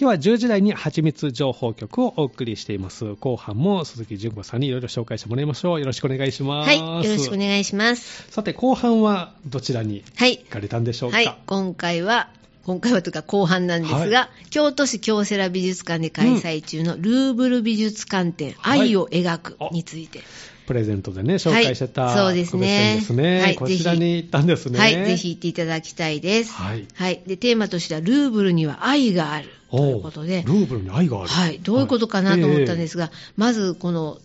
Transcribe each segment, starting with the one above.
今日は10時台に蜂蜜情報局をお送りしています。後半も鈴木純子さんにいろいろ紹介してもらいましょう。よろしくお願いします。はい、よろしくお願いします。さて、後半はどちらにはい行。かれたんでしょうか、はい、今回は、今回はというか後半なんですが、は京都市京セラ美術館で開催中のルーブル美術館展、はい愛を描くについて。プレゼントでね、紹介してた、はいそうですねですね。はいこちらに行ったんですね。はい、ぜひ行っていただきたいです。はいで、テーマとしては、ルーブルには愛がある。ということで。ルーブルに愛がある。はい、どういうことかなと思ったんですが、が、まずこの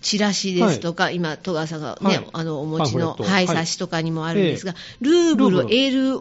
チラシですとか、今、戸川さんがね、はいあのお持ちの、はい、冊子とかにもあるんですが、ルーブル、LOUVRE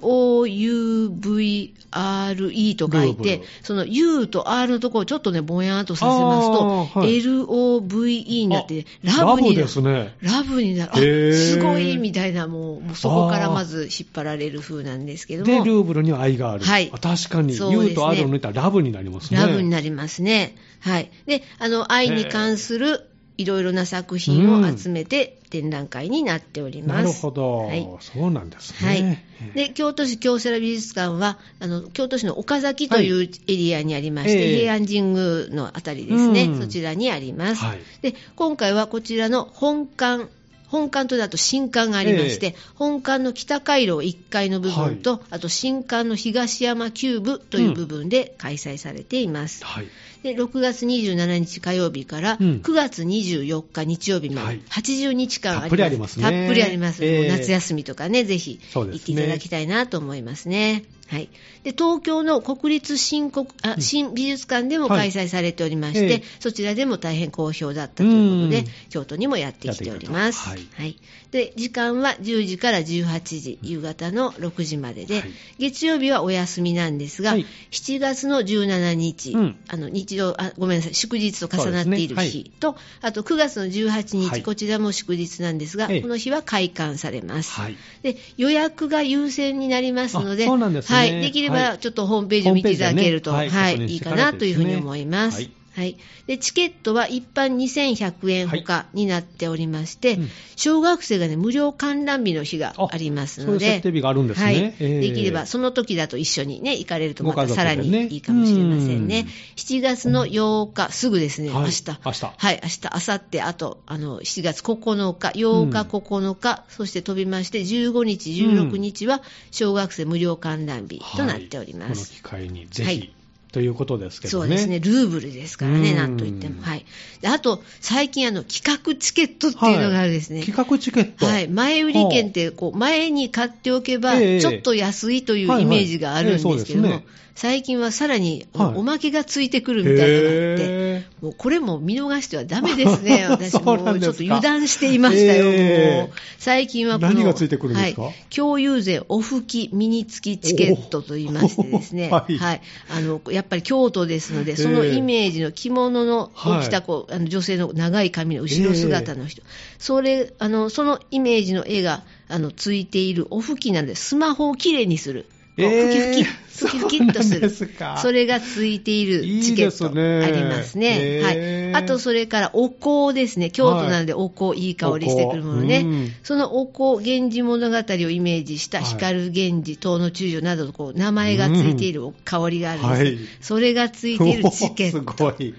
と書いて、その U と R のところをちょっとね、ぼやーっとさせますと、LOVE になって、あラブになる。ですね。ラブになる。あ、すごいみたいな、もう、そこからまず引っ張られる風なんですけどで、も。ルーブルには愛がある。はいあ確かに、ね U と R を抜いたらラブになりますね。ラブになりますね。はい。で、あの、愛に関するいろいろな作品を集めて展覧会になっております。なるほど、はい。そうなんですはいね。。で、京都市京セラ美術館は、あの、京都市の岡崎というエリアにありまして、ええ平安神宮のあたりですね、うんそちらにあります。はいで、今回はこちらの本館、本館とだと新館がありまして、本館の北回廊1階の部分と、あと新館の東山旧部という部分で開催されています。はい。で6月27日火曜日からうん。9月24日日曜日まで、はい。80日間あります。たっぷりありますね。たっぷりあります。ええ。もう夏休みとかね、ぜひ行っていただきたいなと思いますね。はい、で東京の国立新国あ新美術館でもはい。開催されておりまして、ええ。そちらでも大変好評だったということで、うん。京都にもやってきております。やってい。はい。で時間は10時から18時、夕方の6時までで、はい。月曜日はお休みなんですが、はい。7月の17日、うん。あの日曜あ、ごめんなさい、祝日と重なっているそうです日と、あと9月の18日、はい。こちらも祝日なんですが、ええ。この日は開館されます、はい。で。予約が優先になりますので、あそうなんですね。はい、できれはい。ばちょっとホームページを見ていただけると、ね。はい。い。いかなというふうに思います。はい。はい、でチケットは一般2100円ほかになっておりまして、うん。小学生が、ね、無料観覧日の日がありますので、そういう設定日があるんですね。はい。ええ。できればその時だと一緒に、ね、行かれるとまたさらにいいかもしれませんね。うん。7月の8日、すぐですね、はい。明日。明日。はい、明日、明後日、あと、あの、7月9日、8日、うん。9日、そして飛びまして、15日、16日は、小学生無料観覧日となっております。はい。この機会にぜひ、はいということですけどね。そうですね、ルーブルですからね、うんなんといっても。はい。であと、最近、あの、企画チケットっていうのがあるんですね。企画チケット。はい、前売り券ってこう前に買っておけば、ええちょっと安いというイメージがあるんですけども、はいはいええそうですね最近はさらにはい。おまけがついてくるみたいなのがあって、へもうこれも見逃してはダメですね、私。もうちょっと油断していましたよ、ええもう。最近はこの何がついてくるんですか？はい、共有税オフ機ミニ付きチケットと言いましてですね、おはい。あのやっぱり京都ですので、そのイメージの着物の着たこうあの女性の長い髪の後ろ姿の人、それあのそのイメージの絵があのついているオフ機なんで、スマホをきれいにする。ふきふき、ふきふきっとする。そそれがついているチケットいいですねありますね。はい。あと、それからお香ですね。京都なのでお香、いい香りしてくるものね。そのお香、源氏物語をイメージしたはい光源氏、東の中将などのこう名前がついているお香りがあるんです、はいそれがついているチケッおト。ーすごい。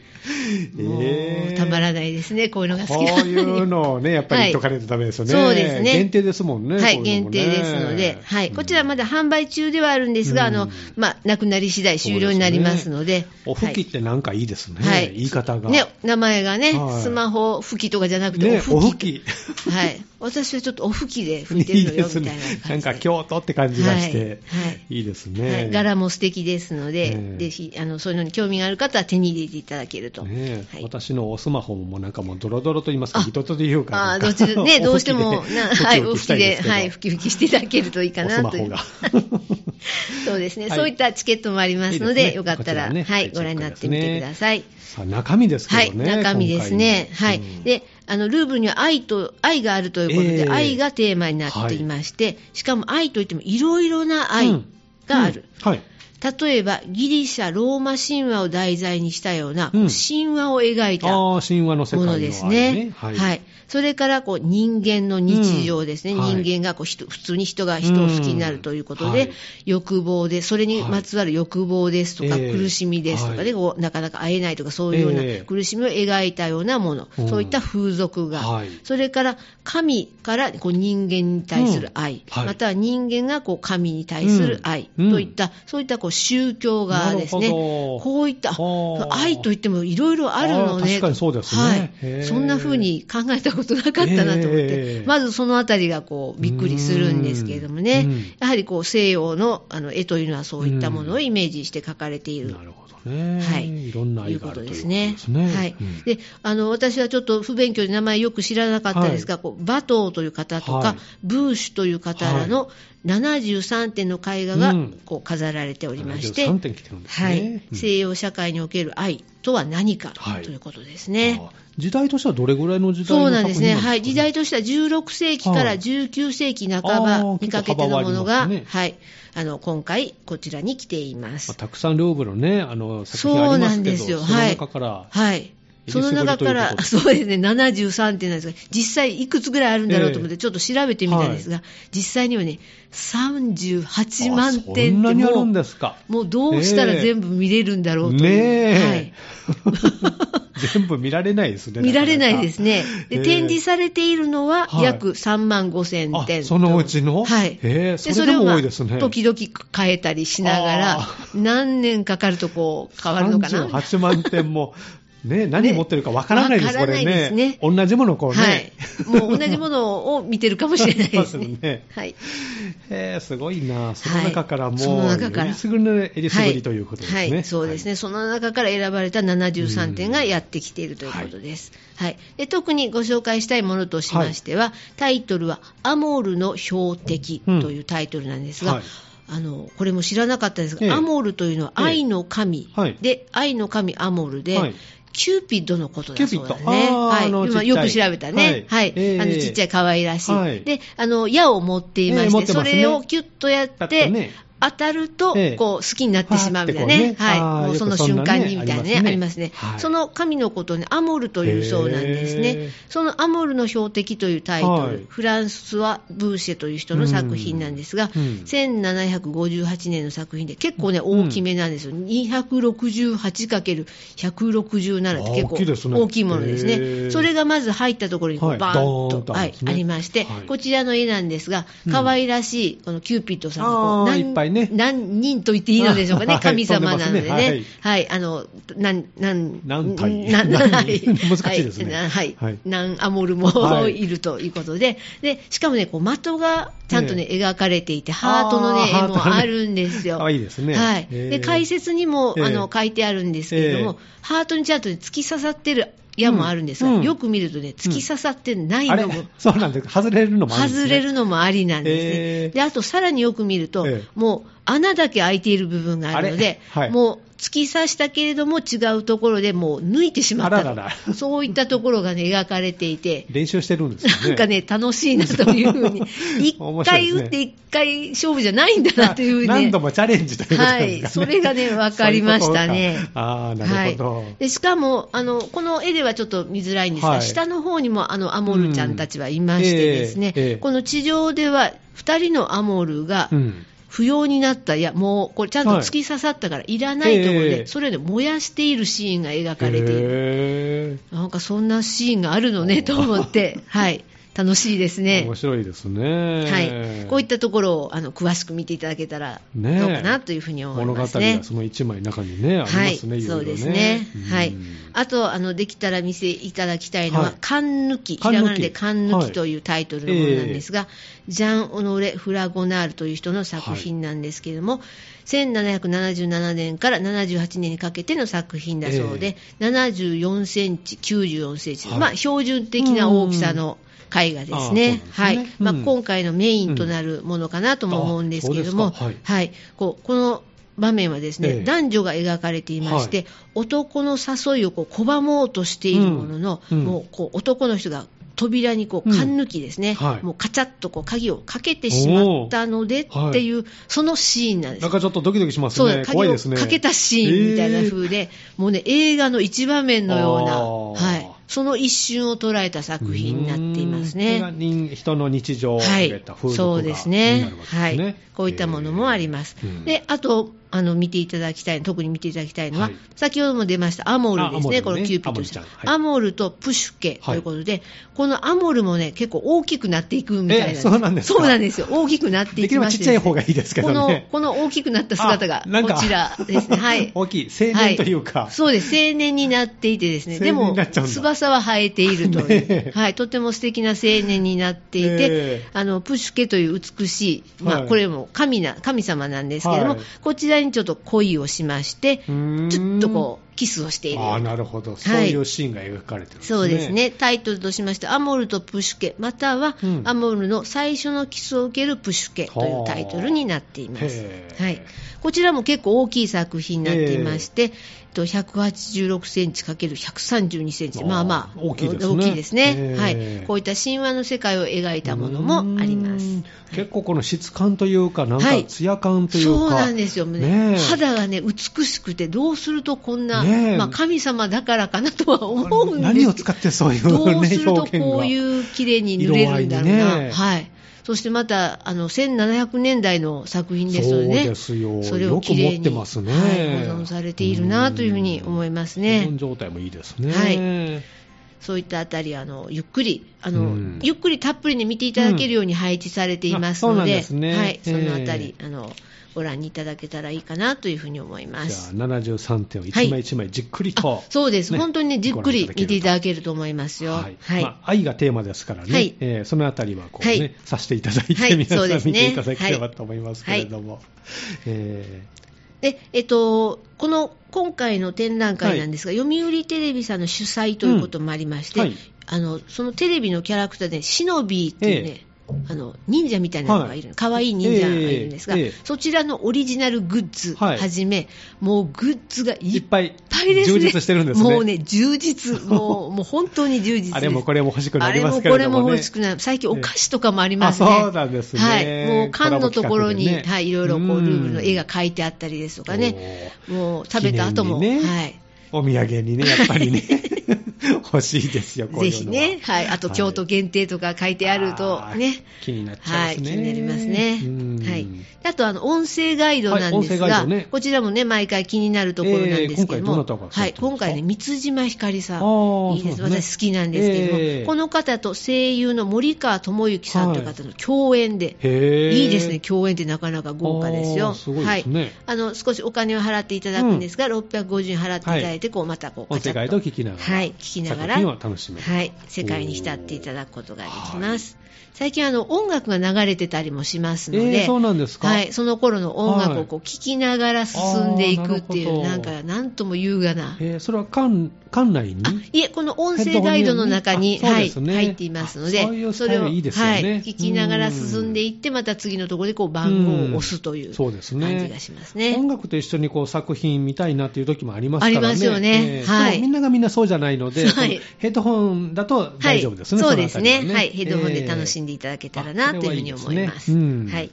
もえーうたまらないですね。こういうのが好こうきなのに。いうのをね、やっぱりはい言っとかないとダメですよね。そうですね限定ですもんね。はい、ね限定ですので、はい、こちらまだ販売中ではあるんですが、うんあの、まあ、なくなり次第終了になりますので、お吹きってなんかいいですね。はい言い方が。ね、名前がね、はいスマホ吹きとかじゃなくて、ねお吹き。はい。私はちょっとお吹きで吹いてるのよ、みたいな感じで。なんか京都って感じがして、はいはいいいですはね。い、柄も素敵ですので、ねぜひあのそういうのに興味がある方は手に入れていただけると。ねはい私のおスマホもなんかもうドロドロと言いますか、あ人というか。あどっちでね、どうしても、お吹きでなはい、お吹きで、はい、吹き吹きしていただけるといいかなという。そうですね、はいそういったチケットもありますので、いいですねよかったら、ねはい、ご覧になってみてください。さあ中身ですけはい、どね。中身ですね。はい。で、あの、ルーブルには愛と、愛があるということで、ええ愛がテーマになっていまして、しかも愛といってもいろいろな愛がある。うんはい。例えば、ギリシャ、ローマ神話を題材にしたような、うん。神話を描いたものですね。は。はい。い。それからこう人間の日常ですね、うん。はい。人間がこう人普通に人が人を好きになるということで、うんはい。欲望で、それにまつわる欲望ですとか、はいええ。苦しみですとかで、はい。こうなかなか会えないとか、そういうようなええ。苦しみを描いたようなもの、うん。そういった風俗が、はい。それから神からこう人間に対する愛、または人間がこう神に対する愛うん。といった、そういったこう宗教側ですね、こういったはあ。愛といってもいろいろあるのね、あー確かにそうですね。はい。そんな風に考えたことなかったなと思って、ええ。まずそのあたりがこうびっくりするんですけれどもね、うん。やはりこう西洋のあの絵というのはそういったものをイメージして描かれている。なるほどね。はい。いろんな愛いうこがあるということとですね。ですね。はい。うん。であの私はちょっと不勉強で名前よく知らなかったですが、こう馬頭という方とか、はい。ブーシュという方らの73点の絵画がうん。こう飾られておりまして、73点来てるんですね。はい。うん。西洋社会における愛とは何かはい。ということですね。あ時代としてはどれぐらいの時代のそうなんですね、はい、時代としては16世紀からはい。19世紀半あばーにかけてのものが、ね。はい、あの今回、こちらに来ていま。ますあたくさんルーブルのね、あの作品ありますけど、そうなんですよ。その中から、はい。その中から、そうですね、73点なんですが、実際いくつぐらいあるんだろうと思って、ちょっと調べてみたんですが、実際にはね、38万点あってもう。もうどうしたら全部見れるんだろうという。ねえはい。全部見られないですね。見られないですね。で、ええ展示されているのははい約3万5千あ点と。そのうちの？はい。へえそれでもまあ多いですね時々変えたりしながらあ、何年かかるとこう変わるのかな。38万点も、ね、何持ってるかわからないです、ねこれね。同じものをこうね。はい。もう同じものを見てるかもしれないですね。ね はい。へえすごいな。その中からもう、その中から。えりすぐえりすぐりということですね。はい、はい。そうですね、その中から選ばれた73点がやってきているということです。はい。で特にご紹介したいものとしましては、タイトルは、アモールの標的というタイトルなんですが、はい。あのこれも知らなかったですが、ええ。アモールというのは愛の神、はい。で愛の神アモールで、はいキューピッドのことだそうだね。はい、今よく調べたね。ははい。あのちっちゃい可愛らしい。はい。で、あの矢を持っていまええして、それをキュッとやって、当たると、ええ。こう好きになってしまうみたいなね。はい。もうその瞬間にみたいなね、あありますすね。はい。その神のことをね、アモルというそうなんですね。そのアモルの標的というタイトル、はい。フランスはブーシェという人の作品なんですが、うん。うん。1758年の作品で結構ね、大きめなんですよ。268×167 って結構あ大きいものですね。それがまず入ったところにバーンと、はいありまして、はい。こちらの絵なんですが、うん。可愛らしいこのキューピッドさんがこう何いね。何人と言っていいのでしょうかね、はい神様なのでね。はい、あの、なん、なん、何体な 何？はい。難しいですね。はい。何アモルもはい。いるということで、で、しかもね、こう、的がちゃんとね、描かれていて、ハートのね、絵もあるんですよ。可愛いですね。はい。で、解説にも、ええ。あの、書いてあるんですけれども、ハートにちゃんとね突き刺さってる矢もあるんですが、うん。うん。よく見るとね、突き刺さってないのも、そうなんです。外れるのもあるんです、ね、外れるのもありなんですね。えー。で、あとさらによく見ると、ええ。もう穴だけ開いている部分があるので、はい。もう突き刺したけれども違うところでもう抜いてしまったあららら。そういったところがね、描かれていて、練習してるんですよね。なんかね、楽しいなというふうに、一 面白いですね。回打って一回勝負じゃないんだなというふうに、ね、何度もチャレンジということなんはい、ですか。ね。それがね、分かりましたね。そういうああ、なるほど。はい、でしかもあの、この絵ではちょっと見づらいんですが、はい。下の方にもあのアモルちゃんたちはいましてですね、うん。ええええ。この地上では2人のアモルがうん。不要になった、いや、もうこれちゃんと突き刺さったからい。らないところで、ええ。それで燃やしているシーンが描かれている。へなんかそんなシーンがあるのねと思って、はい、楽しいですーね。面白いですね。はい、こういったところをあの詳しく見ていただけたらどねうかなというふうに思い物語ますね。がその一枚の中にね、ありますね、はい。そうですね。はいうん。あと、あの、できたら見せいただきたいのは、はい缶抜き、ひらがなで缶抜きというタイトルのものなんですが、ジャン・オノレ・フラゴナールという人の作品なんですけれども、1777年から78年にかけての作品だそうで、74センチ、94センチ、はいまあ、標準的な大きさの絵画ですね。はい。まあ、うん今回のメインとなるものかなとも思うんですけれども、あそうですかはい。こう、この場面はですね、ええ男女が描かれていまして、はい男の誘いをこう拒もうとしているものの、うんうんもうこう男の人が扉にこううん缶抜きですね、はいもうカチャッとこう鍵をかけてしまったのでっていう、そのシーンなんですなん。かちょっとドキドキしますそうね。怖いですね。鍵をかけたシーンみたいな風で、もうね、映画の一場面のような、その一瞬を捉えた作品になっていますね。人人の日常をはい入れた風、俗そう画にですねなるわけですはいね。こういったものもあります。うんで、あと、あの、見ていただきたい、特に見ていただきたいのは、はい。先ほども出ましたアモルですね、ね。このキューピッドアモルちゃん。はい。アモルとプシュケということで、このアモルもね、結構大きくなっていくみたいな。そうなんですか？そうなんですよ。大きくなっていできればきましてちっちゃい方がいいですけどね。この、この大きくなった姿が、こちらですね。はい。大きい、青年というか。はい、そうです、青年になっていてですね、でも翼は生えているという、はい、とても素敵な青年になっていて、ええ。あのプシュケという美しい、まあ、はい。これも神な神様なんですけれども、はい。こちらにちょっと恋をしまして、ちょっとこう、キスをしている。ああ、ななるほど。そういうシーンが描かれてるね。そうです。ね、タイトルとしまして、アモルとプシュケ、または、うん。アモルの最初のキスを受けるプシュケというタイトルになっています。はい、こちらも結構大きい作品になっていまして、えっと186センチ ×132 センチ、まあまあ、大きいですね。大きいですね。はい。こういった神話の世界を描いたものもあります。結構この質感というか、なんかはい。ツヤ感というか。そうなんですよ、ね肌がね、美しくて、どうするとこんな、ねえ。まあ、神様だからかなとは思うんです。何を使ってそういう、ね、どうすると。こういう綺麗に塗れるんだろうな、ねはい、そしてまたあの1700年代の作品ですので、ね、それを綺麗よく持ってに、ますね。はい、保存されているなというふうに思います保ね存。状態もいいですね。はい。そういったあたりあのゆっくりあの、うん。ゆっくりたっぷりに見ていただけるように配置されていますので、うん。ですね。はい、そのあたえり、あのご覧いただけたらいいかなというふうに思いまじゃす。あ73点を一枚一枚じっくりと、あそうです、ね本当にね、じっくり見ていただけけると思いますよ。はい。はい。まあ、愛がテーマですからね、はい。えーそのあたりはこう、ねはい。させていただいて、はい皆さんね。見ていただければと思いますけれども、えで、えっと、この今回の展覧会なんですが、読売テレビさんの主催ということもありまして、うん。はい。あのそのテレビのキャラクターで、シノビーっていうね、あの忍者みたいなのがいる、可愛い忍者がいるんですが、ええええそちらのオリジナルグッズはいはじめ、もうグッズがいっぱいですね。充実してるんですね。もうね、充実、もうもう本当に充実。あれもこれも欲しくなあれりまもこれすけれども、ね、も欲しくなる。最近お菓子とかもありますね。あそうなんですねはい。もう缶のところに、ねはい、いろいろこう、うんルーブの絵が描いてあったりですとかね。おもう食べた後も、ねはい。お土産にね、やっぱりね、欲しいですよ、こういうのはぜひね、はい。あと、京都限定とか書いてあるとね。気になっちゃはいい、ますね。気になりますねうん。はい。あと、あの、音声ガイドなんですはいね。こちらもね、毎回気になるところなんですけども、えー今回はい、今回ね、三島ひかりさん。いいです。ね私好きなんですけれども、えー。この方と声優の森川智之さんという方の共演で、へー。いいですね、共演ってなかなか豪華ですよ。すね。はい。あの、少しお金を払っていただくんですが、650円払っていただいて、こう、またこう、音声ガイドを聞きながら、はい、聞きながら。はい、世界に浸っていただくことができます。最近あの音楽が流れてたりもしますので、えーそうなんですか？はい、その頃の音楽をこう聞きながら進んでいくっていう、あーななんかなんとも優雅な。えーそれは館館内に？あいえ、この音声ガイドの中に、ヘッドホンはい、入っていますので、あそういうスタイルいいですはい、聞きながら進んでいって、また次のところでこう番号を押すというそうですね。感じがしますね。音楽と一緒にこう作品見たいなっていう時もありますからね。ありますよね。えーはい。みんながみんなそうじゃないので、はい。ヘッドホンだと大丈夫ですね。はい、そうですね。ははい、ヘッドホンで楽しんでいただけたらな、えーというふうに思います。いいですね。うん。はい。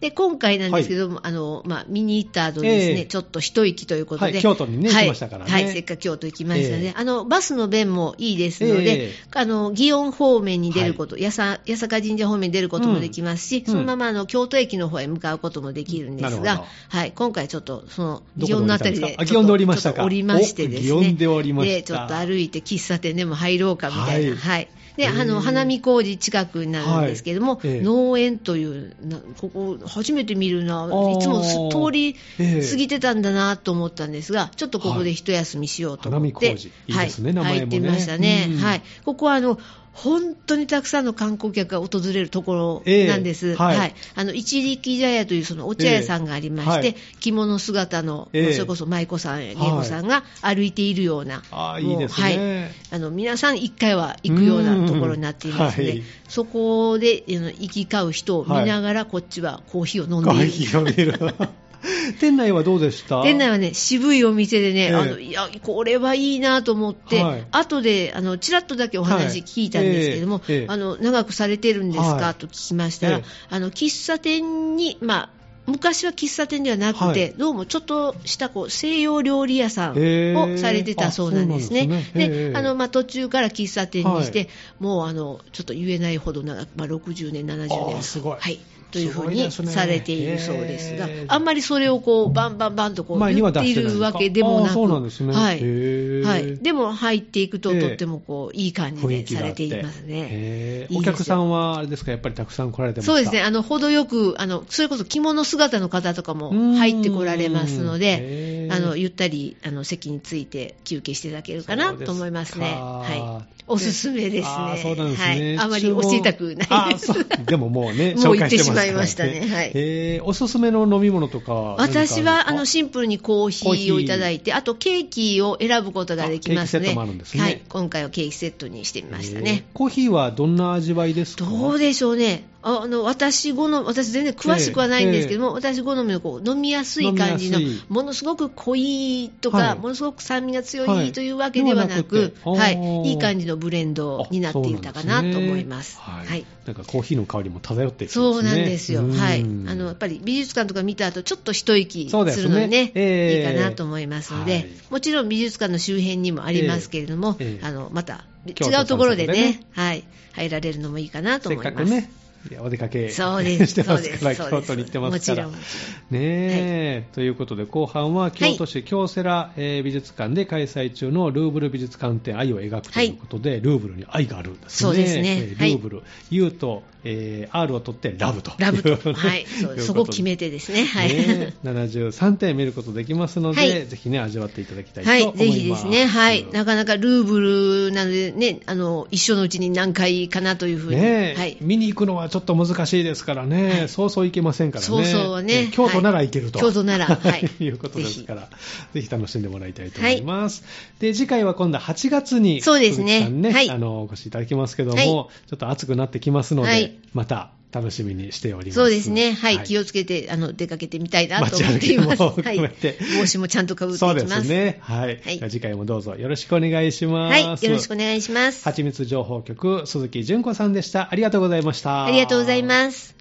で、今回なんですけども、あの、まあ、見に行った後ですね、ええ。ちょっと一息ということで、はい京都にねはい。行きましたからね。はい、せっかく京都行きましたね。ええ。あの、バスの便もいいですので、ええ。あの、祇園方面に出ること、八坂神社方面に出ることもできますし、うん。そのままあの、京都駅の方へ向かうこともできるんですがはい、今回ちょっと、その、祇園のあたりで、降りたんですか？あ祇園で降りましたか？ちょっと降りましてですね。で降りました。で、ちょっと歩いて喫茶店でも入ろうかみたいな、はい。はい。で、あへの、え花見工事近くになるんですけども、はい。ええ。農園というな、ここ初めて見るな、ー。いつもす通りええ過ぎてたんだなと思ったんですが、ちょっとここで一休みしようと思って、花見工事。いいですね名前もね。入ってみましたね。うん。はい。ここはあの、本当にたくさんの観光客が訪れるところええなんです。はいはい。あの、一力茶屋というそのお茶屋さんがありまして、ええはい着物姿の、ええそれこそ舞子さん、芸子さんが歩いているような。はい。あの、皆さん一回は行くようなところになっていますので、うんはいそこで行き交う人を見ながら、こっちはコーヒーを飲んでいる。店内はどうでした？店内はね、渋いお店でね、ええ。あのいや、これはいいなと思って、はい。後で、あの、ちらっとだけお話聞いたんですけども、はいええええ。あの、長くされてるんですか、はい。と聞きましたら、ええ。あの、喫茶店に、まあ、昔は喫茶店ではなくて、はい。どうもちょっとしたこう西洋料理屋さんをされてたそうなんですね。ですね。へーであのまあ、途中から喫茶店にして、はい。もうあのちょっと言えないほど長く、まあ、60年、70あー年すごい。はい、というふうにされているそうですが、あんまりそれをこうバンバンバンとこう言っているわけでもなく、あーそうなんですね。はい。はい、でも入っていくと、ええ。とってもこういい感じでされてていますね。お客さんはあれですか、やっぱりたくさん来られてますか？そうですね、あの程よくあの、それこそ着物姿の方とかも入ってこられますので、ーあのゆったりあの席について休憩していただけるかなと思いますね。はい、おすすめですね。あーそうなんですね。はい、あまり教えたくない。です。でももうね、紹介してますまいましたね。はい。えーおすすめの飲み物とか私はあのシンプルにコーヒーをいただいて、あとケーキを選ぶことができますね。あケーキセットもあるんですね。はい、今回はケーキセットにしてみましたね。えーコーヒーはどんな味わいですか？どうでしょうね。ああの私好み、私全然詳しくはないんですけども、私好みのこう飲みやすい感じのものすごく濃いとか、はい。ものすごく酸味が強はいいというわけではなく、ではい。いい感じのブレンドになっていたかなと思います。すね。はい。はい。なんかコーヒーの香りも漂ってそうなんですよ、うん。はい、あのやっぱり美術館とか見た後ちょっと一息するのにね、ええ。いいかなと思いますので、はい。もちろん美術館の周辺にもありますけれども、ええ。ええあのまた違うところでねね。はい、入られるのもいいかなとせっ思います。かくね、お出かけ してますから、京都に行ってますから。ねえ、ということで、後半は京都市京セラ、えー美術館で開催中のルーブル美術館展愛を描くということで、ルーブルに愛があるんですね。そうですね。えールーブル、U と、えー R を取ってラブと。ラブと、はい、そこ決めてですね、はい。ね73点見ることできますので、はい。ぜひね、味わっていただきたいとはい思いま、す。ぜひですね、はい、なかなかルーブルなのでね、あの一生のうちに何回かなというふうに、はい、見に行くのはちょっと難しいですからね、そうそう行けませんからね、そうそうはね。え京都なら行けると、はい。京都ならはい。いうことですから、ぜひ。楽しんでもらいたいと思います。で次回は今度は8月に、そうですね。ねはい。あのお越しいただきますけども、はい。ちょっと暑くなってきますので、はい。また楽しみにしております。そうですね、はい、気をつけてあの出かけてみたいなと思っています。はい、帽子もちゃんとかぶってそうます。ですね。はい。はい次回もどうぞよろしくお願いします。はい、よろしくお願いします。はちみつ情報局、鈴木純子さんでした。ありがとうございました。ありがとうございます。